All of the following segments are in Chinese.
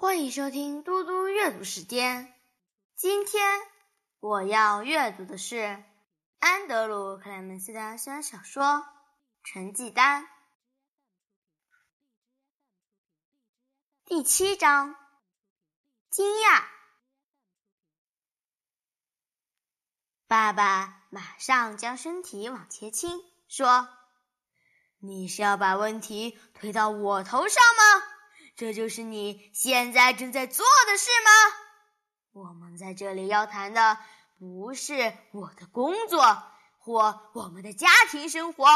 欢迎收听嘟嘟阅读时间。今天我要阅读的是安德鲁·克莱门斯的小说《成绩单》第七章。惊讶！爸爸马上将身体往前倾，说：“你是要把问题推到我头上吗？这就是你现在正在做的事吗？我们在这里要谈的不是我的工作或我们的家庭生活。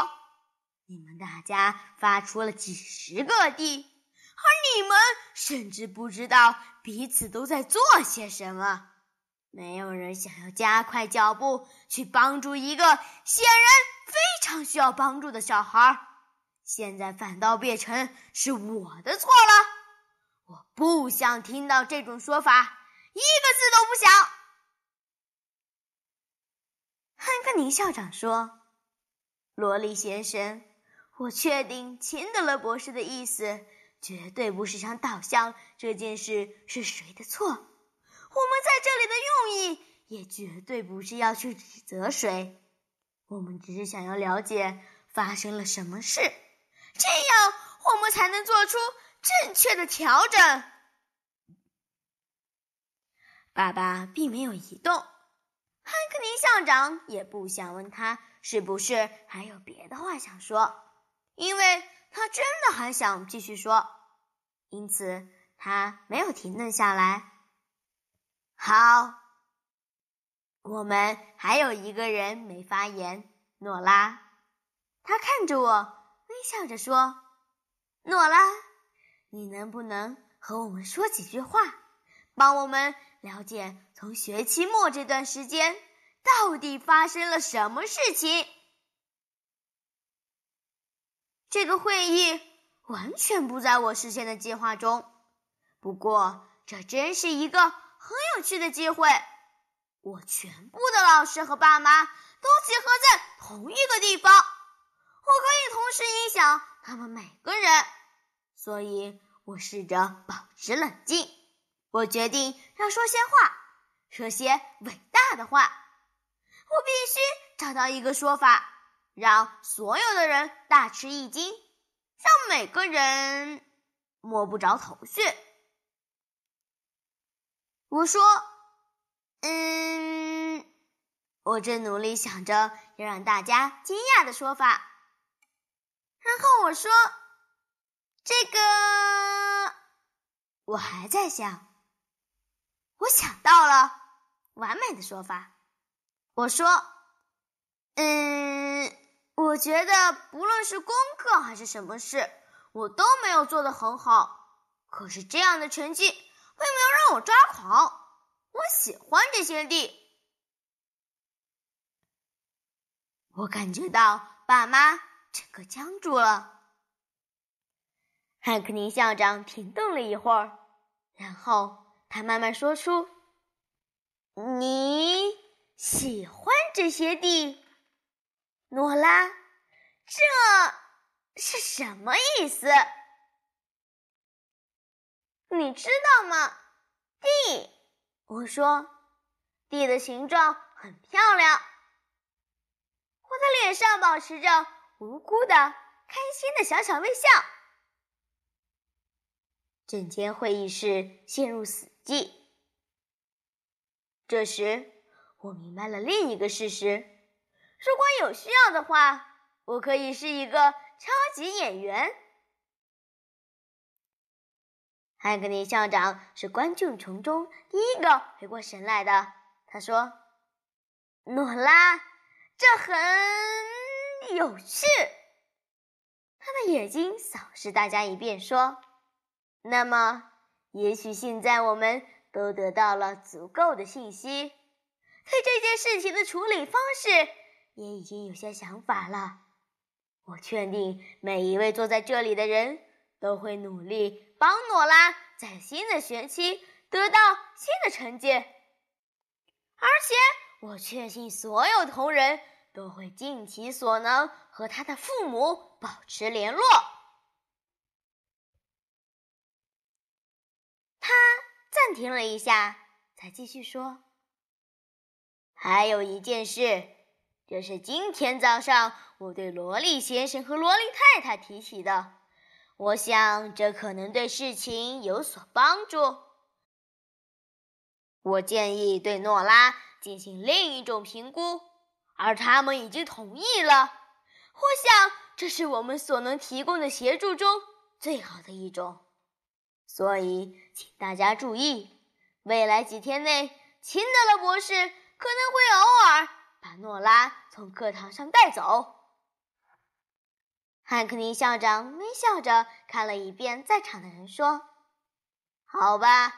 你们大家发出了几十个地。”而你们甚至不知道彼此都在做些什么。没有人想要加快脚步去帮助一个显然非常需要帮助的小孩。现在反倒变成是我的错了。不想听到这种说法，一个字都不想。汉克尼校长说：“罗莉先生，我确定秦德勒博士的意思。”绝对不是想导向这件事是谁的错，我们在这里的用意也绝对不是要去指责谁，我们只是想要了解发生了什么事，这样我们才能做出正确的调整。爸爸并没有移动，汉克尼校长也不想问他是不是还有别的话想说，因为。他真的很想继续说，因此他没有停顿下来。好，我们还有一个人没发言，诺拉。他看着我，微笑着说：“诺拉，你能不能和我们说几句话，帮我们了解从学期末这段时间到底发生了什么事情？”这个会议完全不在我事先的计划中，不过这真是一个很有趣的机会。我全部的老师和爸妈都集合在同一个地方，我可以同时影响他们每个人，所以我试着保持冷静。我决定要说些话，说些伟大的话。我必须找到一个说法。让所有的人大吃一惊，让每个人摸不着头绪。我说：“嗯，我正努力想着要让大家惊讶的说法。”然后我说：“这个，我还在想。我想到了完美的说法。”我说：“嗯。”我觉得不论是功课还是什么事，我都没有做得很好。可是这样的成绩并没有让我抓狂。我喜欢这些地。我感觉到爸妈整个僵住了。汉克尼校长停顿了一会儿，然后他慢慢说出：“你喜欢这些地。”诺拉，这是什么意思？你知道吗？地，我说，地的形状很漂亮。我的脸上保持着无辜的、开心的小小微笑。整间会议室陷入死寂。这时，我明白了另一个事实。如果有需要的话，我可以是一个超级演员。汉克尼校长是观众群中第一个回过神来的。他说：“诺拉，这很有趣。”他的眼睛扫视大家一遍，说：“那么，也许现在我们都得到了足够的信息，对这件事情的处理方式。”也已经有些想法了。我确定每一位坐在这里的人都会努力帮诺拉在新的学期得到新的成绩，而且我确信所有同仁都会尽其所能和他的父母保持联络。他停了一下，才继续说：“还有一件事，这是今天早上我对萝莉先生和萝莉太太提起的。我想这可能对事情有所帮助。我建议对诺拉进行另一种评估，而他们已经同意了。我想这是我们所能提供的协助中最好的一种。”所以，请大家注意，未来几天内，秦德勒博士可能会偶尔把诺拉从课堂上带走。汉克尼校长微笑着看了一遍在场的人，说：“好吧，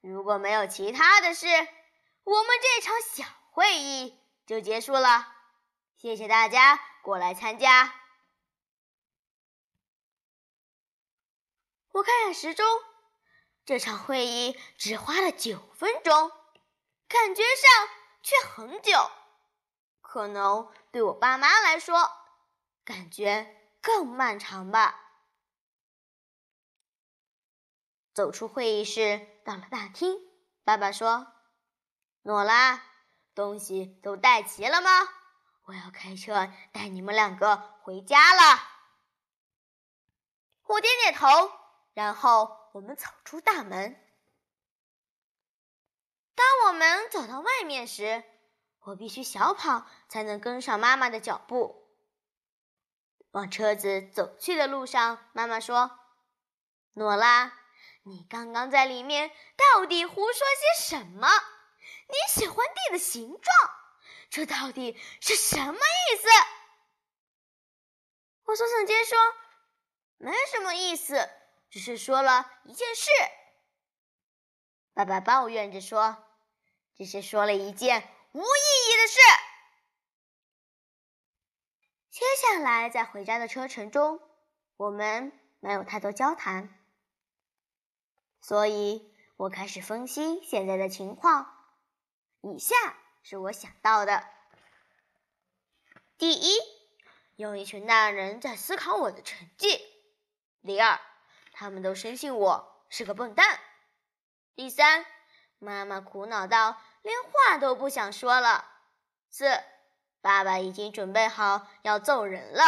如果没有其他的事，我们这场小会议就结束了。谢谢大家过来参加。”我看看时钟。这场会议只花了九分钟，感觉上却很久。可能对我爸妈来说，感觉更漫长吧。走出会议室，到了大厅，爸爸说：“诺拉，东西都带齐了吗？我要开车带你们两个回家了。”我点点头，然后。我们走出大门。当我们走到外面时，我必须小跑才能跟上妈妈的脚步。往车子走去的路上，妈妈说：“诺拉，你刚刚在里面到底胡说些什么？你喜欢地的形状，这到底是什么意思？”我耸耸肩说：“没什么意思。”只是说了一件事，爸爸抱怨着说：“只是说了一件无意义的事。”接下来，在回家的车程中，我们没有太多交谈，所以我开始分析现在的情况。以下是我想到的：第一，有一群大人在思考我的成绩；第二，他们都深信我是个笨蛋。第三，妈妈苦恼到连话都不想说了。四，爸爸已经准备好要揍人了。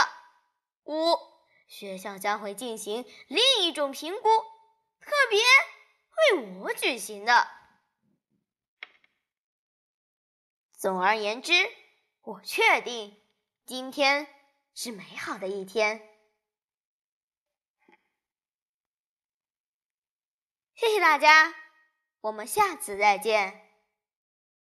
五，学校将会进行另一种评估，特别为我举行的。总而言之，我确定今天是美好的一天。谢谢大家，我们下次再见。